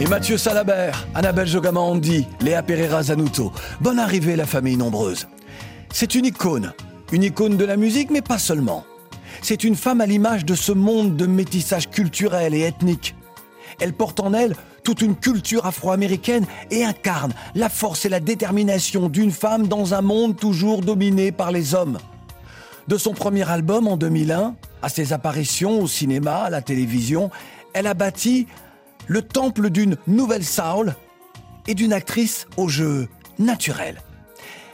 Et Mathieu Salabert, Annabelle Jogamandi, Léa Pereira Zanuto. Bonne arrivée, la famille nombreuse. C'est une icône. Une icône de la musique, mais pas seulement. C'est une femme à l'image de ce monde de métissage culturel et ethnique. Elle porte en elle toute une culture afro-américaine et incarne la force et la détermination d'une femme dans un monde toujours dominé par les hommes. De son premier album en 2001 à ses apparitions au cinéma, à la télévision, elle a bâti le temple d'une nouvelle soul et d'une actrice au jeu naturel.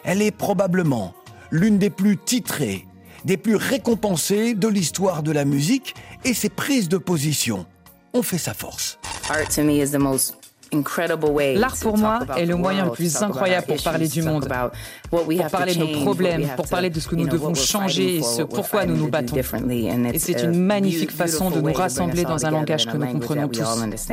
Elle est probablement l'une des plus titrées, des plus récompensées de l'histoire de la musique et ses prises de position ont fait sa force. L'art pour moi est le moyen le plus incroyable pour parler du monde, pour parler de nos problèmes, pour parler de ce que nous devons changer et ce pourquoi nous nous battons. Et c'est une magnifique façon de nous rassembler dans un langage que nous comprenons tous.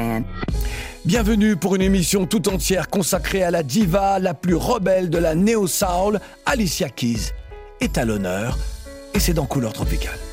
Bienvenue pour une émission tout entière consacrée à la diva la plus rebelle de la néo-soul, Alicia Keys, est à l'honneur et c'est dans Couleur Tropicale.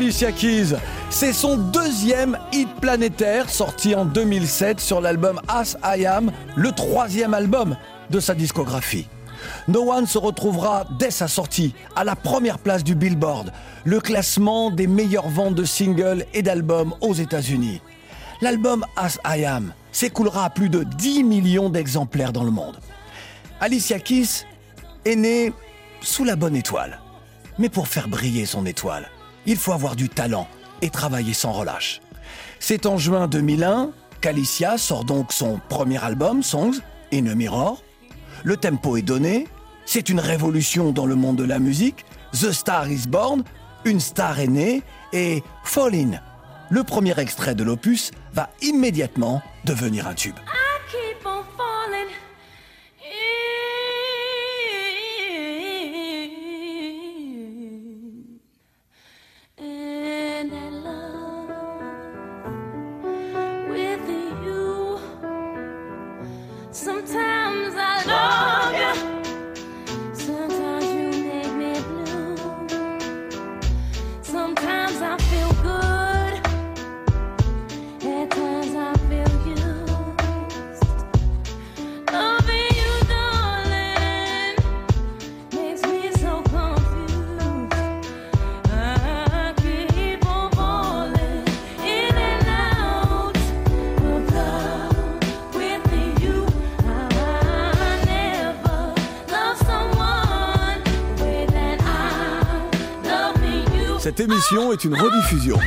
Alicia Keys. C'est son deuxième hit planétaire sorti en 2007 sur l'album As I Am, le troisième album de sa discographie. No One se retrouvera dès sa sortie à la première place du Billboard, le classement des meilleures ventes de singles et d'albums aux États-Unis. L'album As I Am s'écoulera à plus de 10 millions d'exemplaires dans le monde. Alicia Keys est née sous la bonne étoile. Mais pour faire briller son étoile, il faut avoir du talent et travailler sans relâche. C'est en juin 2001 qu'Alicia sort donc son premier album, Songs, In a Mirror. Le tempo est donné, c'est une révolution dans le monde de la musique. The Star is Born, une star est née, et Fall In, le premier extrait de l'opus, va immédiatement devenir un tube. Émission est une rediffusion.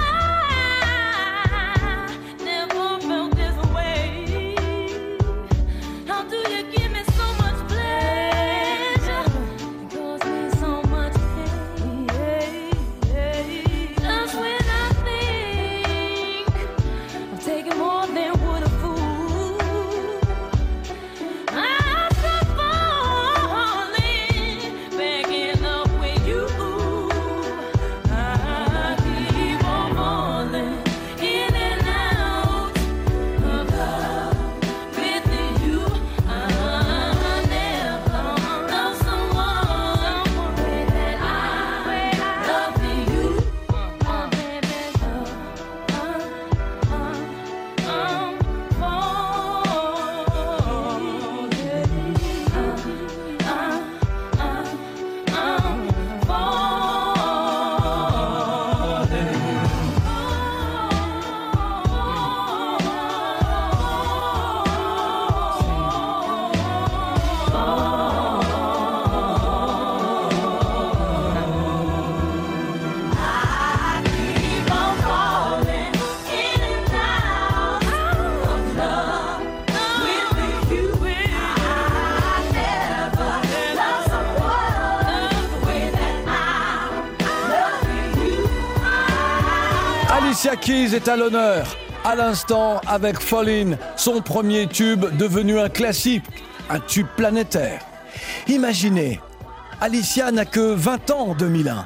Keys est à l'honneur. À l'instant, avec Fallin, son premier tube devenu un classique, un tube planétaire. Imaginez, Alicia n'a que 20 ans en 2001.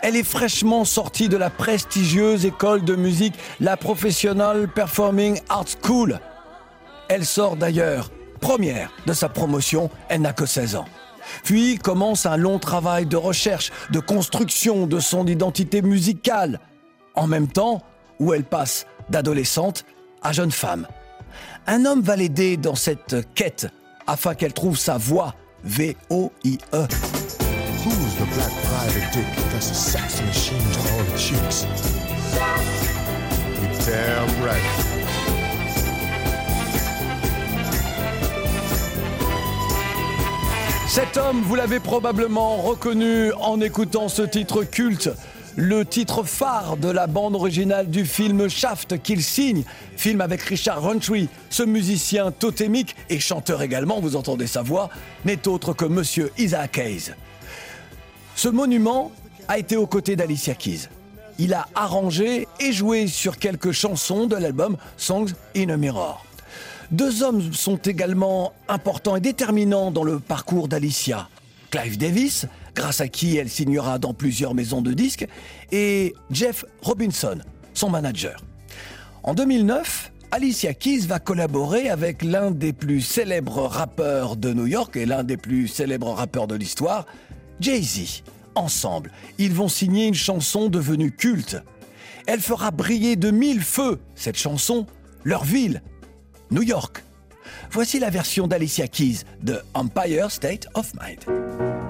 Elle est fraîchement sortie de la prestigieuse école de musique, la Professional Performing Arts School. Elle sort d'ailleurs première de sa promotion, elle n'a que 16 ans. Puis commence un long travail de recherche, de construction de son identité musicale, en même temps où elle passe d'adolescente à jeune femme. Un homme va l'aider dans cette quête afin qu'elle trouve sa V-O-I-E. Who's the black private dick that's a sex machine to all the chicks? You're damn right. Cet homme, vous l'avez probablement reconnu en écoutant ce titre culte, le titre phare de la bande originale du film Shaft qu'il signe, film avec Richard Roundtree, ce musicien totémique et chanteur également, vous entendez sa voix, n'est autre que Monsieur Isaac Hayes. Ce monument a été aux côtés d'Alicia Keys. Il a arrangé et joué sur quelques chansons de l'album Songs in a Mirror. Deux hommes sont également importants et déterminants dans le parcours d'Alicia. Clive Davis, grâce à qui elle signera dans plusieurs maisons de disques, et Jeff Robinson, son manager. En 2009, Alicia Keys va collaborer avec l'un des plus célèbres rappeurs de New York et l'un des plus célèbres rappeurs de l'histoire, Jay-Z. Ensemble, ils vont signer une chanson devenue culte. Elle fera briller de mille feux, cette chanson, leur ville, New York. Voici la version d'Alicia Keys de Empire State of Mind.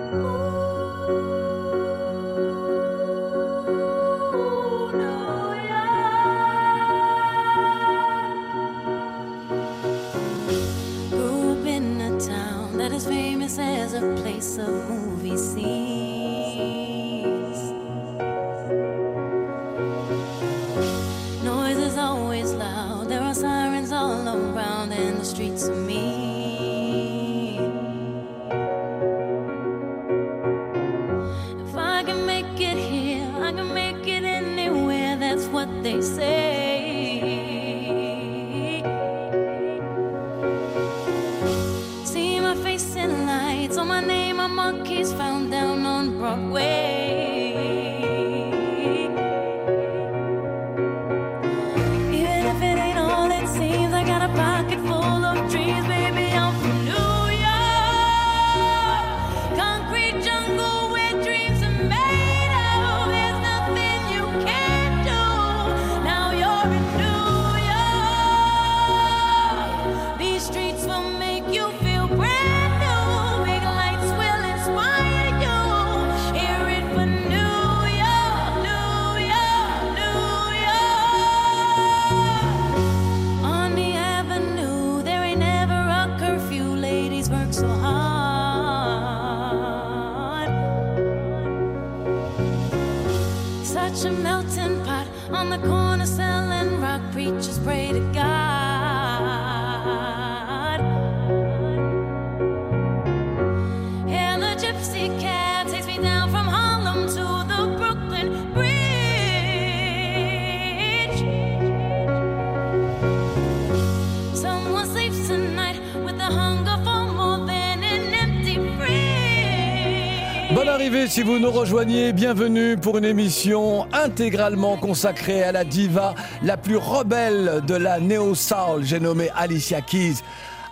Si vous nous rejoignez, bienvenue pour une émission intégralement consacrée à la diva la plus rebelle de la néo-soul, j'ai nommé Alicia Keys.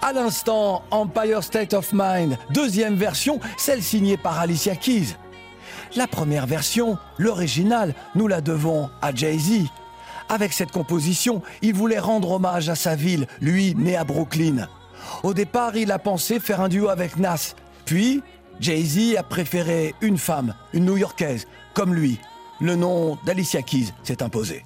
À l'instant, Empire State of Mind, deuxième version, celle signée par Alicia Keys. La première version, l'original, nous la devons à Jay-Z. Avec cette composition, il voulait rendre hommage à sa ville, lui né à Brooklyn. Au départ, il a pensé faire un duo avec Nas. Puis, Jay-Z a préféré une femme, une New-Yorkaise, comme lui. Le nom d'Alicia Keys s'est imposé.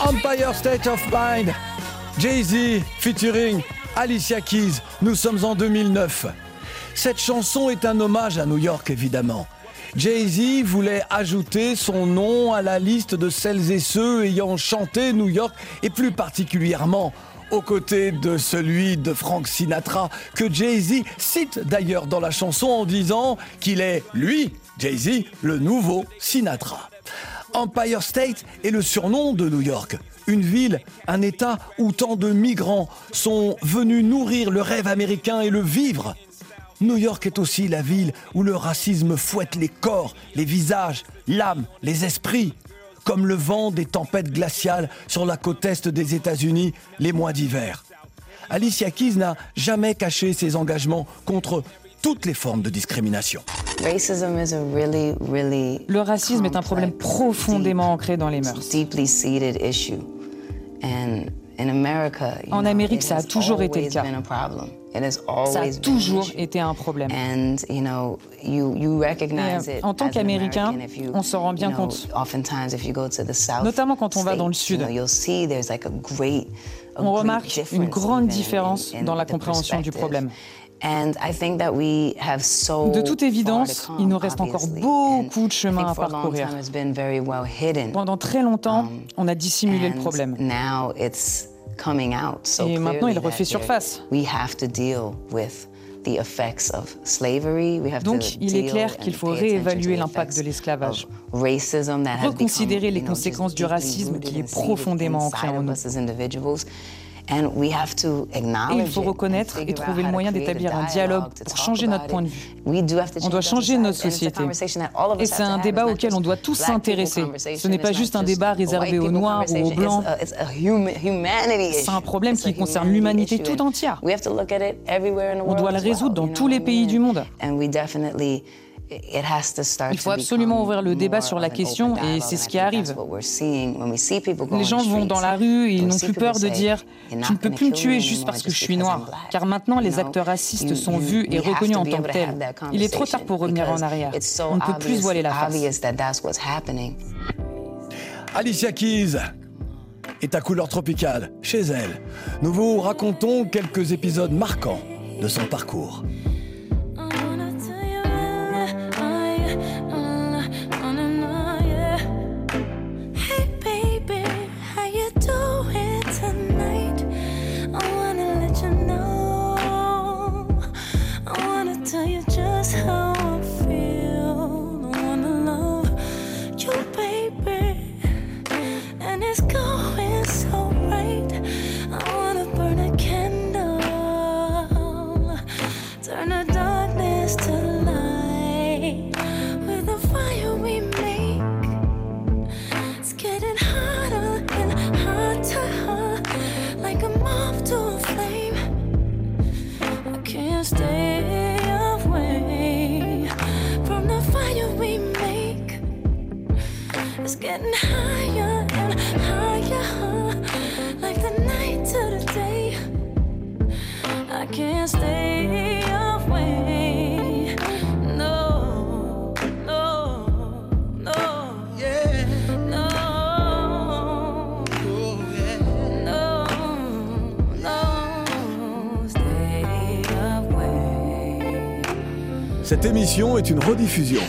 Empire State of Mind, Jay-Z featuring Alicia Keys. Nous sommes en 2009. Cette chanson est un hommage à New York, évidemment. Jay-Z voulait ajouter son nom à la liste de celles et ceux ayant chanté New York et plus particulièrement aux côtés de celui de Frank Sinatra que Jay-Z cite d'ailleurs dans la chanson en disant qu'il est, lui, Jay-Z, le nouveau Sinatra. Empire State est le surnom de New York. Une ville, un État où tant de migrants sont venus nourrir le rêve américain et le vivre. New York est aussi la ville où le racisme fouette les corps, les visages, l'âme, les esprits, comme le vent des tempêtes glaciales sur la côte est des États-Unis les mois d'hiver. Alicia Keys n'a jamais caché ses engagements contre toutes les formes de discrimination. Racism is a really, really Le racisme est un problème profondément ancré dans les mœurs. deeply seated issue. And in America, you En Amérique, it ça a has toujours été le always cas. been a problem. It has Ça a toujours été un problème. And you know, you you recognize Et, it en tant qu'Américain, on s'en rend bien compte. Oftentimes, if you go to the South Notamment quand on va dans le sud. know, you'll see there's like a great, a On remarque une difference grande différence dans la the compréhension du problème. And I think that we have so De toute évidence, il nous reste encore beaucoup de chemin à parcourir. Pendant très longtemps, Um, on a dissimulé le problème. Now it's coming out so Et maintenant, il refait surface. there- We have to deal with the effects of slavery. We have Donc, to il est deal clair qu'il faut réévaluer the l'impact de l'esclavage. Reconsidérer les conséquences du racisme qui est profondément ancré en nous. Et il faut reconnaître et trouver le moyen d'établir un dialogue pour changer notre point de vue. On doit changer notre société. Et c'est un débat auquel on doit tous s'intéresser. Ce n'est pas juste un débat réservé aux Noirs ou aux Blancs. C'est un problème qui concerne l'humanité tout entière. On doit le résoudre dans tous les pays du monde. Il faut absolument ouvrir le débat sur la question et c'est ce qui arrive. Les gens vont dans la rue et ils n'ont plus peur de dire ⁇ Tu ne peux plus me tuer juste parce que je suis noir ⁇ car maintenant les acteurs racistes sont vus et reconnus en tant que tels. Il est trop tard pour revenir en arrière. On ne peut plus voiler la face. Alicia Keys est à couleur tropicale chez elle. Nous vous racontons quelques épisodes marquants de son parcours. Émission est une rediffusion.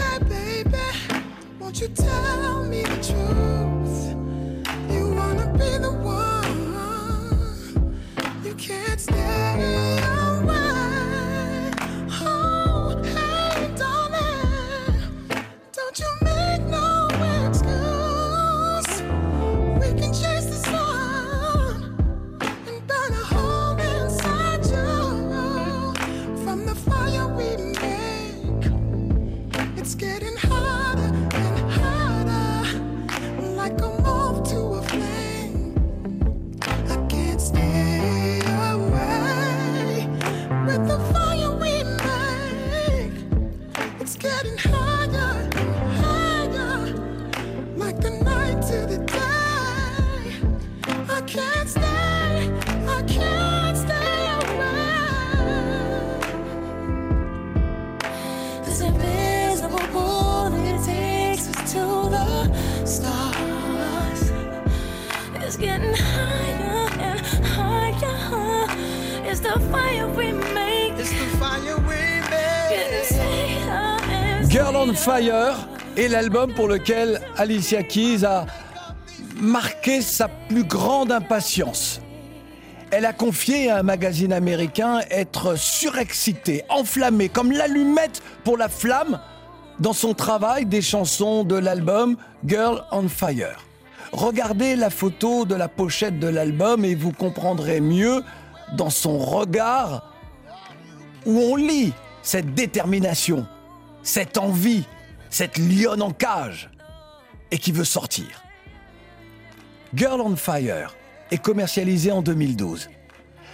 L'album pour lequel Alicia Keys a marqué sa plus grande impatience. Elle a confié à un magazine américain être surexcitée, enflammée, comme l'allumette pour la flamme dans son travail des chansons de l'album Girl on Fire. Regardez la photo de la pochette de l'album et vous comprendrez mieux dans son regard où on lit cette détermination, cette envie, cette lionne en cage et qui veut sortir. Girl on Fire est commercialisé en 2012.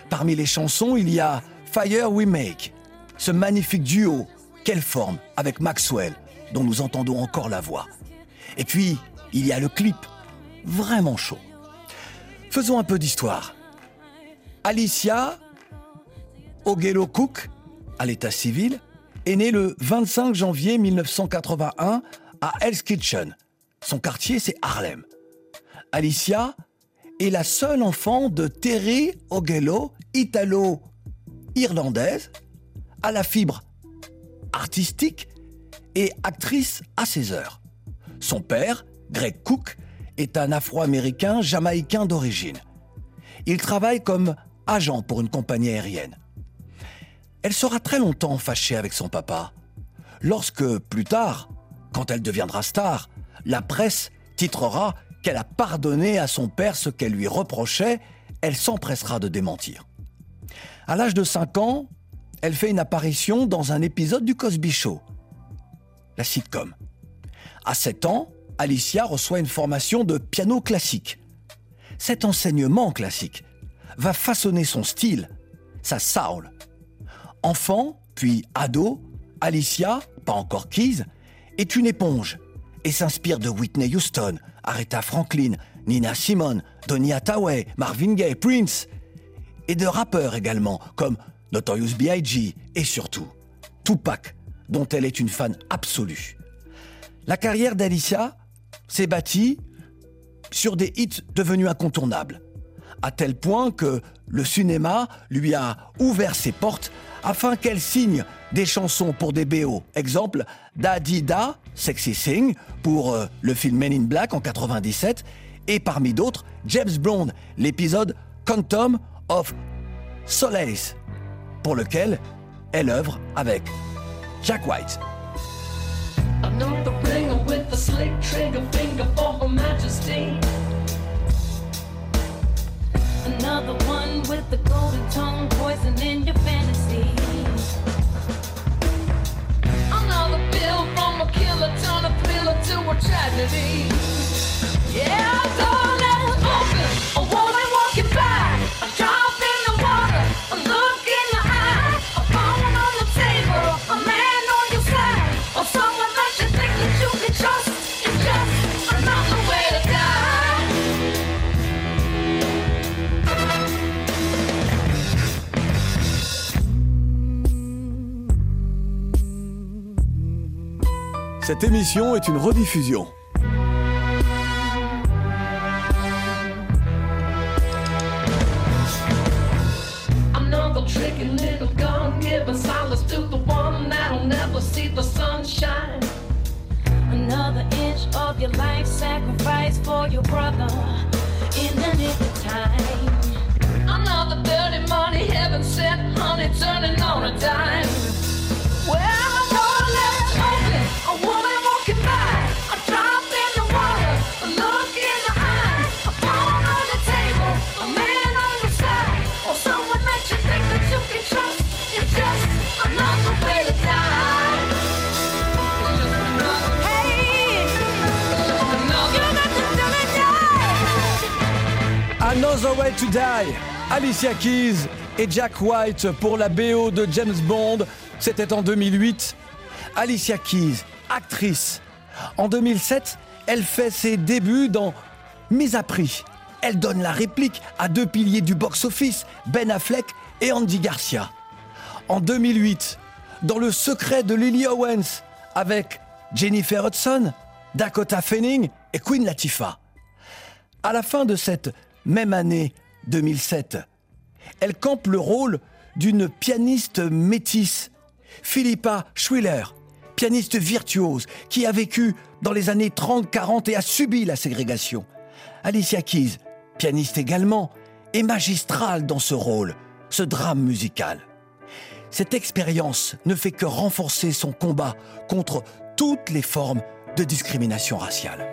Parmi les chansons, il y a Fire We Make, ce magnifique duo qu'elle forme avec Maxwell, dont nous entendons encore la voix. Et puis, il y a le clip, vraiment chaud. Faisons un peu d'histoire. Alicia Ogello Cook, à l'état civil, est née le 25 janvier 1981 à Hell's Kitchen. Son quartier, c'est Harlem. Alicia est la seule enfant de Terry Ogello, italo-irlandaise, à la fibre artistique et actrice à ses heures. Son père, Greg Cook, est un Afro-Américain jamaïcain d'origine. Il travaille comme agent pour une compagnie aérienne. Elle sera très longtemps fâchée avec son papa. Lorsque, plus tard, quand elle deviendra star, la presse titrera qu'elle a pardonné à son père ce qu'elle lui reprochait, elle s'empressera de démentir. À l'âge de 5 ans, elle fait une apparition dans un épisode du Cosby Show, la sitcom. À 7 ans, Alicia reçoit une formation de piano classique. Cet enseignement classique va façonner son style, sa soul. Enfant, puis ado, Alicia, pas encore Keys, est une éponge et s'inspire de Whitney Houston, Aretha Franklin, Nina Simone, Donny Hathaway, Marvin Gaye, Prince, et de rappeurs également comme Notorious B.I.G. et surtout Tupac, dont elle est une fan absolue. La carrière d'Alicia s'est bâtie sur des hits devenus incontournables, à tel point que le cinéma lui a ouvert ses portes afin qu'elle signe des chansons pour des BO. Exemple, Daddy Da, Sexy Sing, pour euh, le film Men in Black en 97, et parmi d'autres, James Bond, l'épisode Quantum of Solace, pour lequel elle œuvre avec Jack White. Another one with the golden tongue poison in your fantasy. Another bill from a killer turn a thriller to a tragedy. Yeah, door Cette émission est une rediffusion. Another inch dirty money heaven sent honey turning on a dime. Another Way to Die, Alicia Keys et Jack White pour la BO de James Bond. C'était en 2008. Alicia Keys, actrice. En 2007, elle fait ses débuts dans Mise à prix. Elle donne la réplique à deux piliers du box-office, Ben Affleck et Andy Garcia. En 2008, dans Le secret de Lily Owens, avec Jennifer Hudson, Dakota Fanning et Queen Latifah. À la fin de cette même année 2007, elle campe le rôle d'une pianiste métisse, Philippa Schwiller, pianiste virtuose qui a vécu dans les années 30-40 et a subi la ségrégation. Alicia Keys, pianiste également, est magistrale dans ce rôle, ce drame musical. Cette expérience ne fait que renforcer son combat contre toutes les formes de discrimination raciale.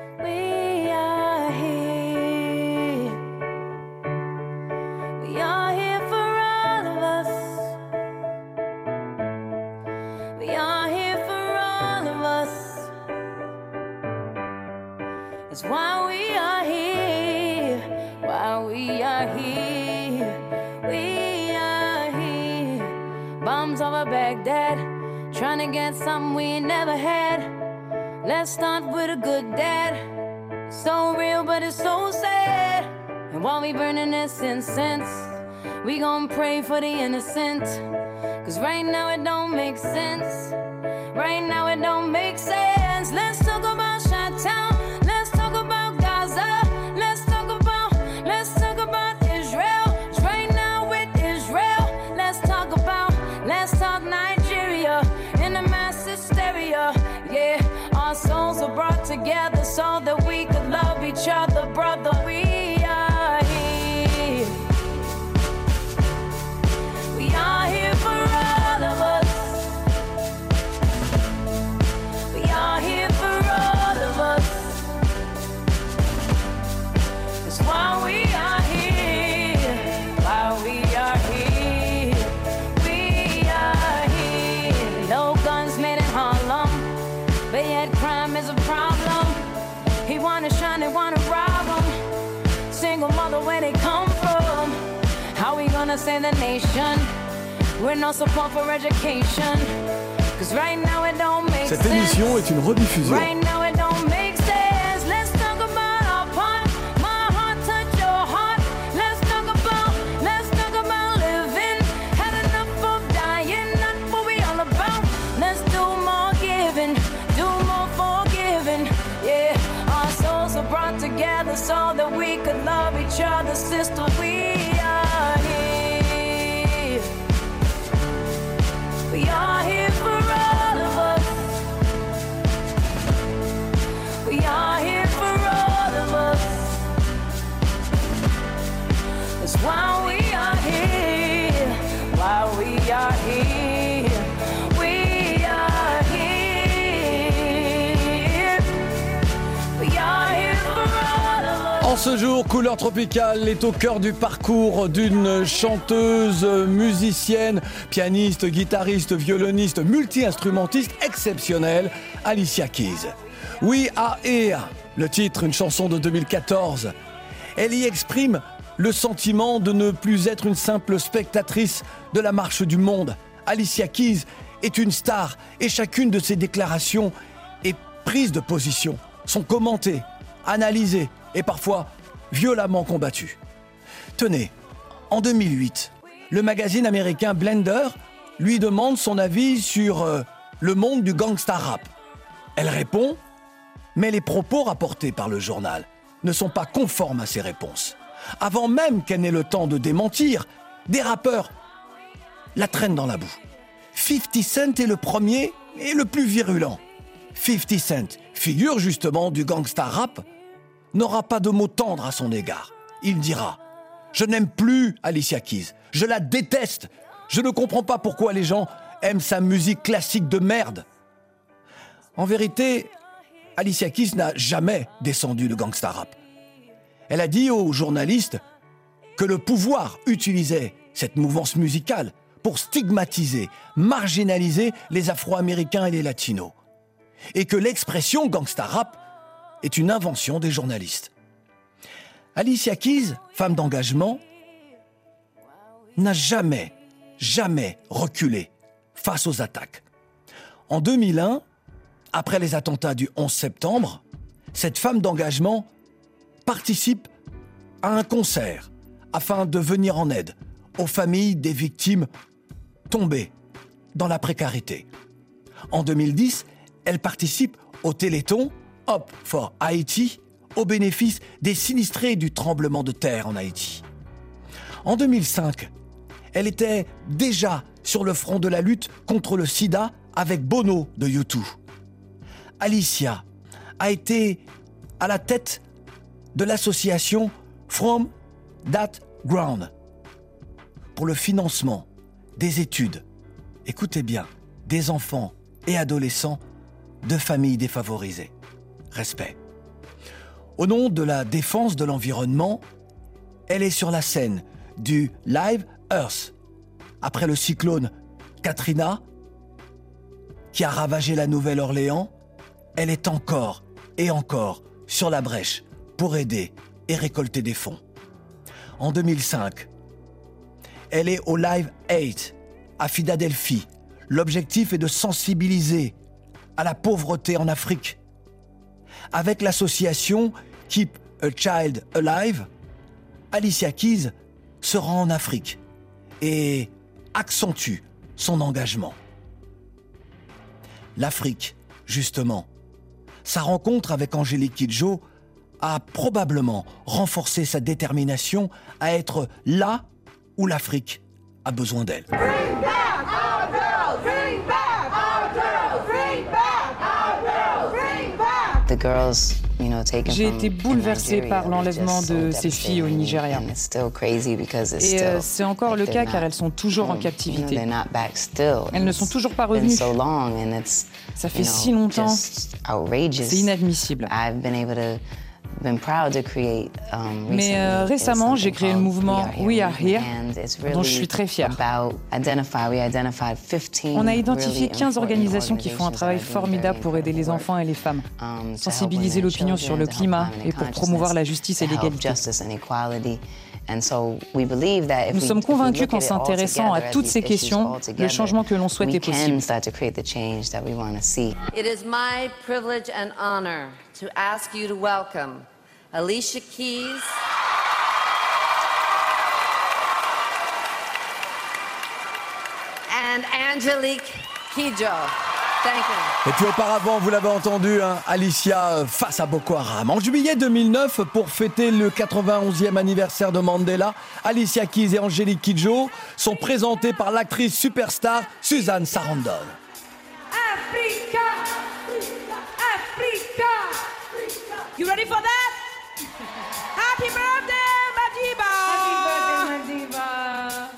Trying to get something we never had. Let's start with a good dad. So real, but it's so sad. And while we burning this incense, we gon' pray for the innocent. Cause right now it don't make sense. Right now it don't make sense. Let's talk about together so that we could love each other, brother. We are here. We are here for all of us. We are here for all of us. That's why we are here. Why we are here. We are here. No guns made in Harlem, but yet crime is a problem wanna shine, they wanna rob them. Single mother, where they come from? How we gonna save the nation? We're no support for education. Cause right now it don't make Cette sense. émission est une rediffusion. Right now ce jour, Couleur Tropicale est au cœur du parcours d'une chanteuse, musicienne, pianiste, guitariste, violoniste, multi-instrumentiste exceptionnelle, Alicia Keys. We Are Here, le titre, une chanson de 2014. Elle y exprime le sentiment de ne plus être une simple spectatrice de la marche du monde. Alicia Keys est une star et chacune de ses déclarations et prises de position sont commentées, analysées et parfois violemment combattues. Tenez, en 2008, le magazine américain Blender lui demande son avis sur euh, le monde du gangsta rap. Elle répond, mais les propos rapportés par le journal ne sont pas conformes à ses réponses. Avant même qu'elle n'ait le temps de démentir, des rappeurs la traînent dans la boue. 50 Cent est le premier et le plus virulent. 50 Cent, figure justement du gangsta rap, n'aura pas de mots tendres à son égard. Il dira Je n'aime plus Alicia Keys, je la déteste, je ne comprends pas pourquoi les gens aiment sa musique classique de merde. En vérité, Alicia Keys n'a jamais descendu le gangsta rap. Elle a dit aux journalistes que le pouvoir utilisait cette mouvance musicale pour stigmatiser, marginaliser les Afro-Américains et les Latinos. Et que l'expression gangsta rap est une invention des journalistes. Alicia Keys, femme d'engagement, n'a jamais, jamais reculé face aux attaques. En 2001, après les attentats du 11 septembre, cette femme d'engagement participe à un concert afin de venir en aide aux familles des victimes tombées dans la précarité. En 2010, elle participe au Téléthon Hop for Haïti au bénéfice des sinistrés du tremblement de terre en Haïti. En 2005, elle était déjà sur le front de la lutte contre le sida avec Bono de U2. Alicia a été à la tête de l'association From That Ground pour le financement des études, écoutez bien, des enfants et adolescents de familles défavorisées. Respect. Au nom de la défense de l'environnement, elle est sur la scène du Live Earth après le cyclone Katrina qui a ravagé la Nouvelle-Orléans. Elle est encore et encore sur la brèche pour aider et récolter des fonds. En 2005, elle est au Live 8 à Philadelphie. L'objectif est de sensibiliser à la pauvreté en Afrique. Avec l'association Keep a Child Alive, Alicia Keys se rend en Afrique et accentue son engagement. L'Afrique, justement, sa rencontre avec Angélique Kidjo a probablement renforcé sa détermination à être là où l'Afrique a besoin d'elle. J'ai été bouleversée par l'enlèvement de ces filles au Nigeria. Et euh, c'est encore le cas car elles sont toujours en captivité. Elles ne sont toujours pas revenues. Ça fait si longtemps. C'est inadmissible. Mais euh, récemment, j'ai créé le mouvement We Are Here, dont je suis très fière. On a identifié 15 organisations qui font un travail formidable pour aider les enfants et les femmes, sensibiliser l'opinion sur le climat et pour promouvoir la justice et l'égalité. Nous sommes convaincus qu'en s'intéressant à toutes ces questions, le changement que l'on souhaite est possible. It is my privilege and honor to ask you to welcome Alicia Keys. And Angelique Kidjo. Thank you. Et puis auparavant, vous l'avez entendu, hein, Alicia face à Boko Haram. En juillet 2009, pour fêter le 91e anniversaire de Mandela, Alicia Keys et Angélique Kidjo sont présentées par l'actrice superstar Suzanne Sarandon. Africa, Africa. You ready for that? Happy birthday, Madiba. Happy birthday, Madiba.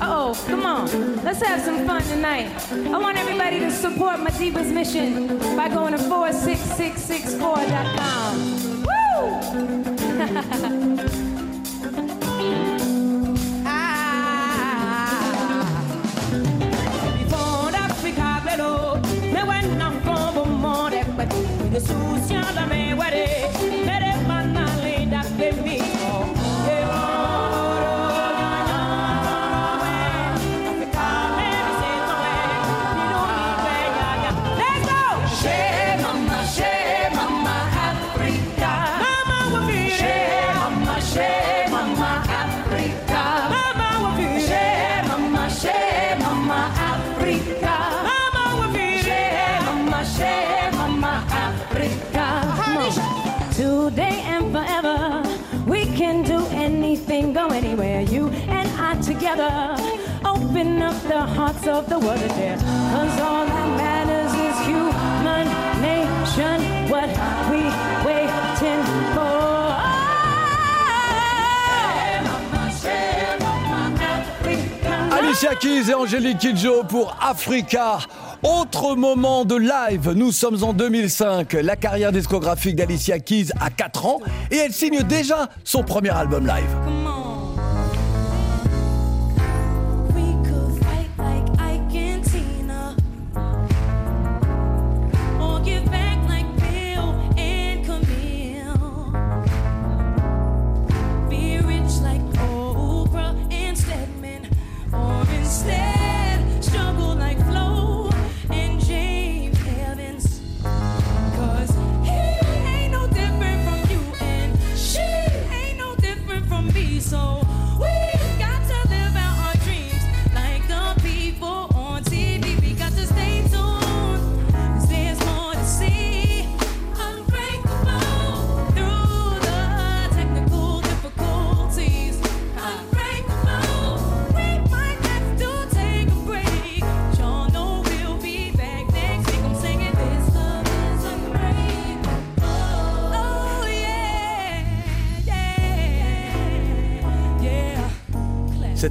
Oh, come on. Let's have some fun tonight. I want everybody to support Madiba's mission by going to 46664.com. Woo! Ah. Ouais, Alicia Keys et Angélique Kidjo pour Africa. Autre moment de live, nous sommes en 2005. La carrière discographique d'Alicia Keys a 4 ans et elle signe déjà son premier album live.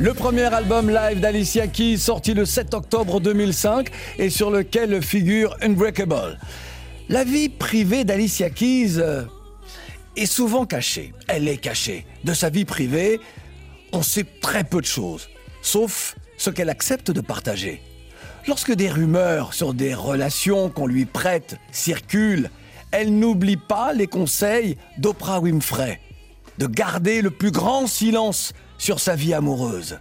Le premier album live d'Alicia Keys sorti le 7 octobre 2005 et sur lequel figure Unbreakable. La vie privée d'Alicia Keys euh, est souvent cachée. Elle est cachée. De sa vie privée, on sait très peu de choses, sauf ce qu'elle accepte de partager. Lorsque des rumeurs sur des relations qu'on lui prête circulent, elle n'oublie pas les conseils d'Oprah Winfrey, de garder le plus grand silence sur sa vie amoureuse.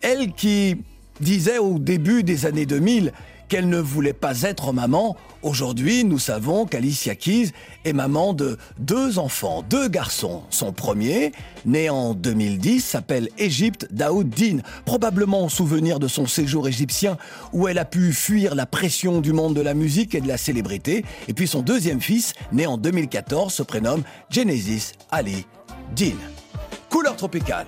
Elle qui disait au début des années 2000 qu'elle ne voulait pas être maman, aujourd'hui nous savons qu'Alicia Keys est maman de deux enfants, deux garçons. Son premier, né en 2010, s'appelle Égypte Daoud Din, probablement en souvenir de son séjour égyptien où elle a pu fuir la pression du monde de la musique et de la célébrité. Et puis son deuxième fils, né en 2014, se prénomme Genesis Ali Din. Couleur tropicale.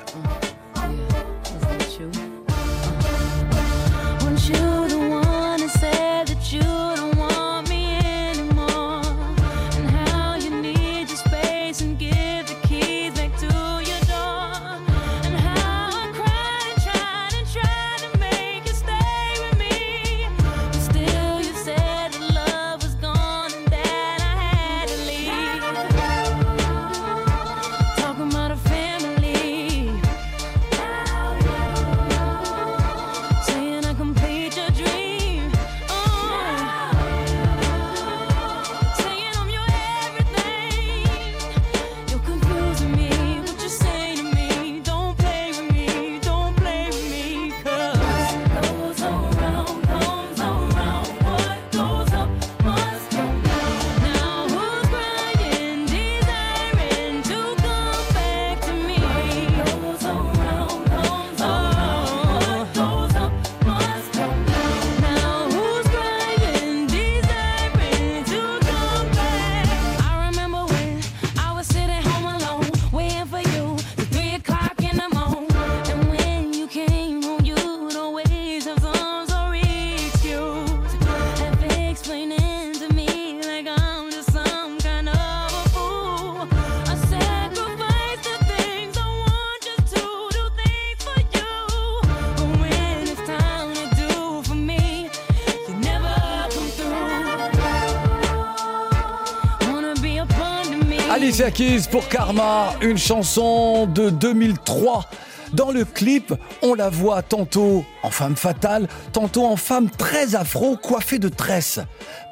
Alicia Keys pour Karma, une chanson de 2003. Dans le clip, on la voit tantôt en femme fatale, tantôt en femme très afro, coiffée de tresses.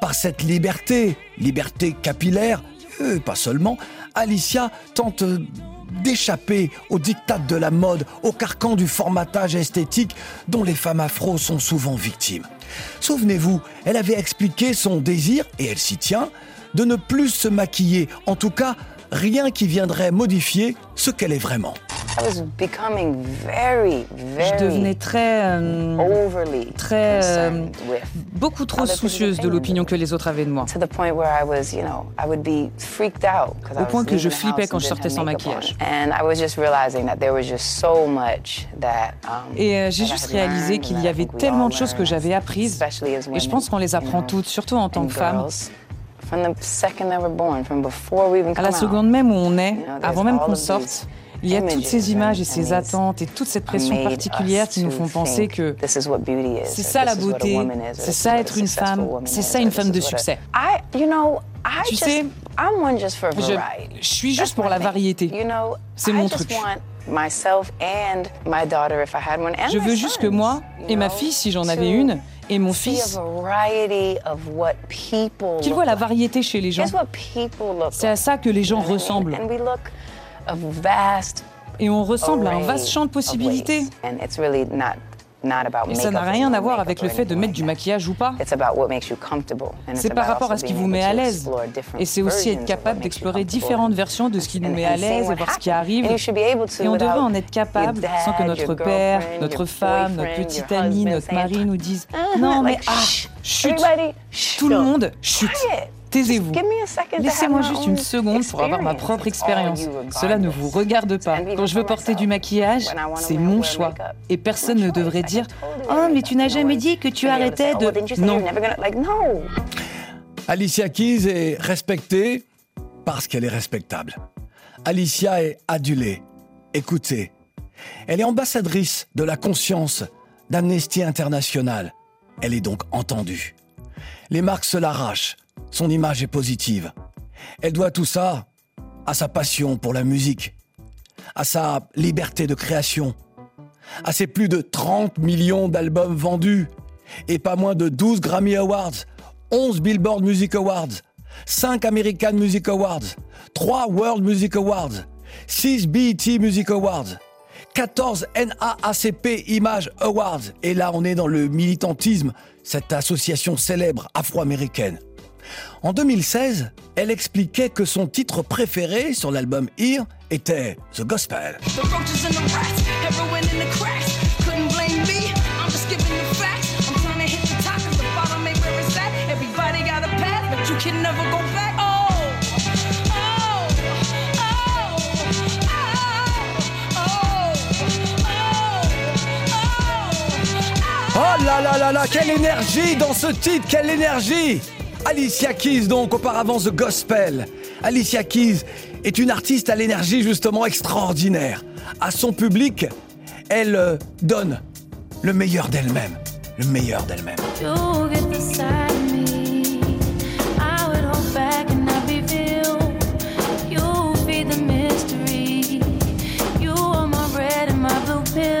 Par cette liberté, liberté capillaire, euh, pas seulement, Alicia tente d'échapper aux dictats de la mode, au carcan du formatage esthétique dont les femmes afro sont souvent victimes. Souvenez-vous, elle avait expliqué son désir, et elle s'y tient, de ne plus se maquiller, en tout cas rien qui viendrait modifier ce qu'elle est vraiment. I was becoming very, very Je devenais très, euh, overly très, euh, beaucoup trop soucieuse de l'opinion que les autres avaient de moi. To the point where I was, you know, I would be freaked out 'cause I Au point was que je flippais quand and je sortais sans maquillage. And I was just realizing that there was just so much that um, Et euh, j'ai that I juste had réalisé learned qu'il and y avait think we tellement de choses que learn, j'avais apprises. especially as Et je women, pense qu'on les apprend toutes, surtout en tant que femme. À la seconde même où on est, avant même qu'on sorte, il y a toutes ces images et ces attentes et toute cette pression particulière qui nous font penser que this is what beauty is, c'est ça la beauté, c'est ça être une femme, c'est ça une femme de succès. Tu sais, I'm one just for je- variety. je suis juste pour la variété. C'est I mon just truc. want myself and my daughter, if I had one, and Je veux juste que moi et ma fille, si j'en avais une, et mon fils, qu'ils voient la variété chez les gens. C'est à ça que les gens ressemblent. Et on ressemble à un vaste champ de possibilités. Et ça n'a rien à voir avec le fait de mettre du maquillage ou pas. It's about what makes you comfortable. And it's C'est par rapport à ce qui vous met à l'aise. Et c'est aussi être capable what makes you d'explorer différentes versions de ce qui nous met à l'aise et voir ce qui arrive. Et on devrait en être capable sans que notre père, notre femme, notre petite amie, notre mari nous disent Non, mais ah, chut Tout le monde, chut Quiet. Taisez-vous. Laissez-moi juste une seconde pour avoir ma experience. propre expérience. you Cela ne vous regarde pas. Quand je veux porter du maquillage, c'est mon choix. Et personne my ne choice. devrait dire Oh, mais tu n'as jamais dit que tu arrêtais Oh, de. Non. you're never gonna like no. Alicia Keys est respectée parce qu'elle est respectable. Alicia est adulée, écoutée. Elle est ambassadrice de la conscience d'Amnesty International. Elle est donc entendue. Les marques se l'arrachent, son image est positive. Elle doit tout ça à sa passion pour la musique, à sa liberté de création, à ses plus de 30 millions d'albums vendus et pas moins de 12 Grammy Awards, 11 Billboard Music Awards, 5 American Music Awards, 3 World Music Awards, 6 BET Music Awards, 14 NAACP Image Awards. Et là, on est dans le militantisme, cette association célèbre afro-américaine. En 2016, elle expliquait que son titre préféré sur l'album Here était The Gospel. Oh là là là là, quelle énergie dans ce titre, quelle énergie Alicia Keys donc, auparavant The Gospel. Alicia Keys est une artiste à l'énergie justement extraordinaire. À son public, elle euh, donne le meilleur d'elle-même. Le meilleur d'elle-même. Cette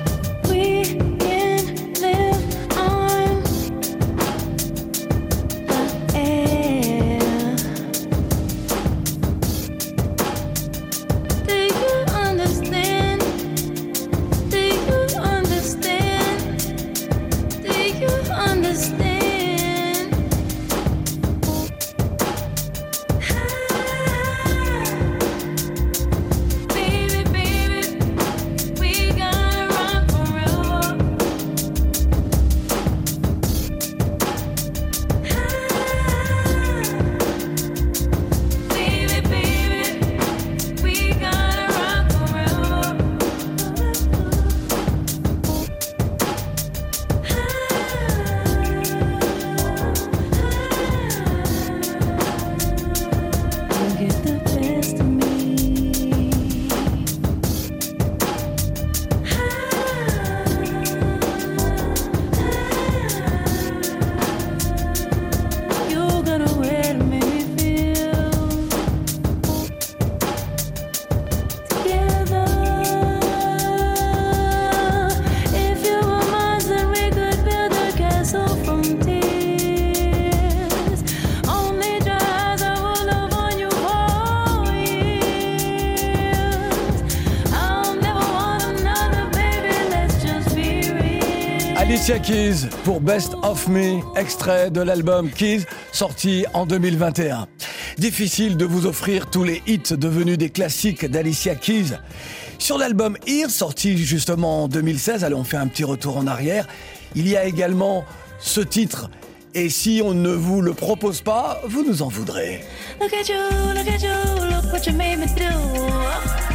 Alicia Keys pour Best of Me, extrait de l'album Keys sorti en 2021. Difficile de vous offrir tous les hits devenus des classiques d'Alicia Keys. Sur l'album Here, sorti justement en 2016, allez on fait un petit retour en arrière, il y a également ce titre. Et si on ne vous le propose pas, vous nous en voudrez. Look at you, look at you, look what you made me do.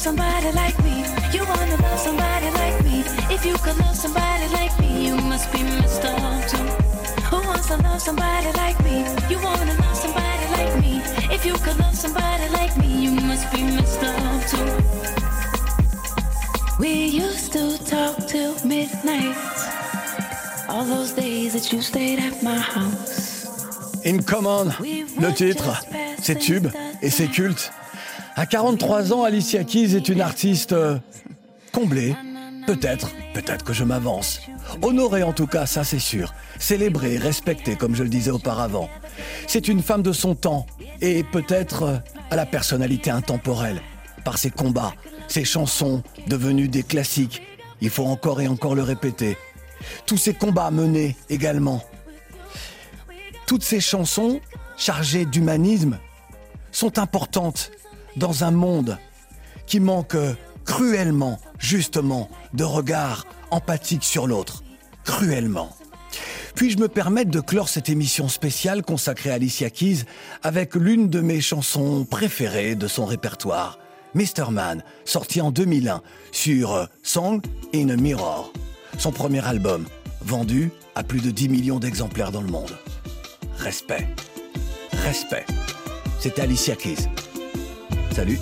Somebody like me? You wanna love somebody like me? If you could love somebody like me, you must be messed up too. Who wants to love somebody like me? You wanna love somebody like me? If you could love somebody like me, you must be messed up too. We used to talk till midnight. All those days that you stayed at my house. In Common, le titre, c'est tube et c'est culte. À 43 ans, Alicia Keys est une artiste euh, comblée. Peut-être, peut-être que je m'avance. Honorée en tout cas, ça c'est sûr. Célébrée, respectée, comme je le disais auparavant. C'est une femme de son temps et peut-être euh, à la personnalité intemporelle. Par ses combats, ses chansons devenues des classiques. Il faut encore et encore le répéter. Tous ces combats menés également toutes ces chansons chargées d'humanisme sont importantes dans un monde qui manque cruellement, justement, de regard empathique sur l'autre. Cruellement. Puis-je me permettre de clore cette émission spéciale consacrée à Alicia Keys avec l'une de mes chansons préférées de son répertoire, Mr. Man, sorti en 2001 sur euh, Song in a Mirror, son premier album, vendu à plus de 10 millions d'exemplaires dans le monde. Respect. Respect. C'était Alicia Keys. Salut.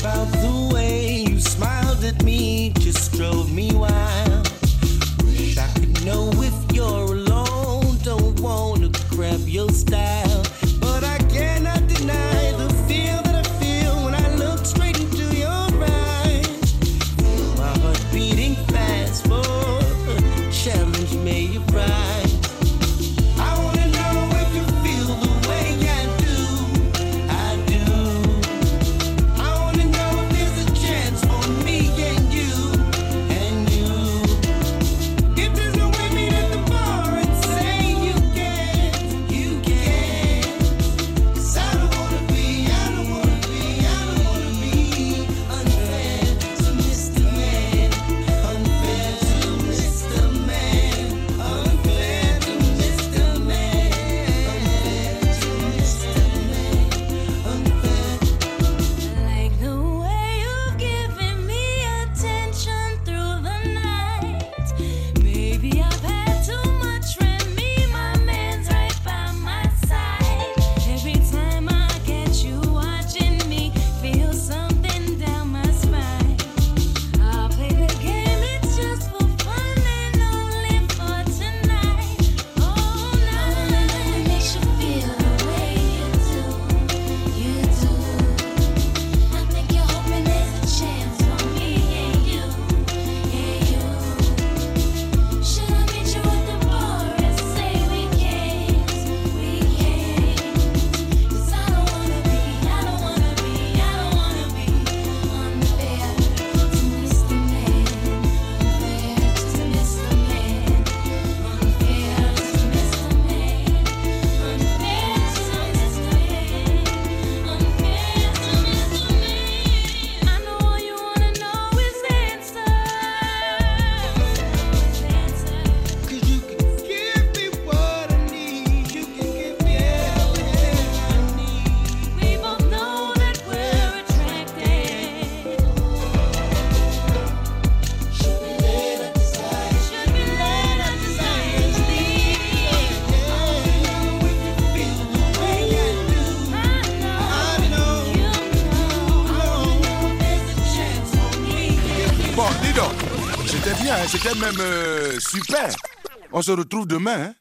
about the way you smiled at me just drove me wild. Wish I could know if you're alone. Don't wanna grab your style. C'est même euh, super. On se retrouve demain. Hein.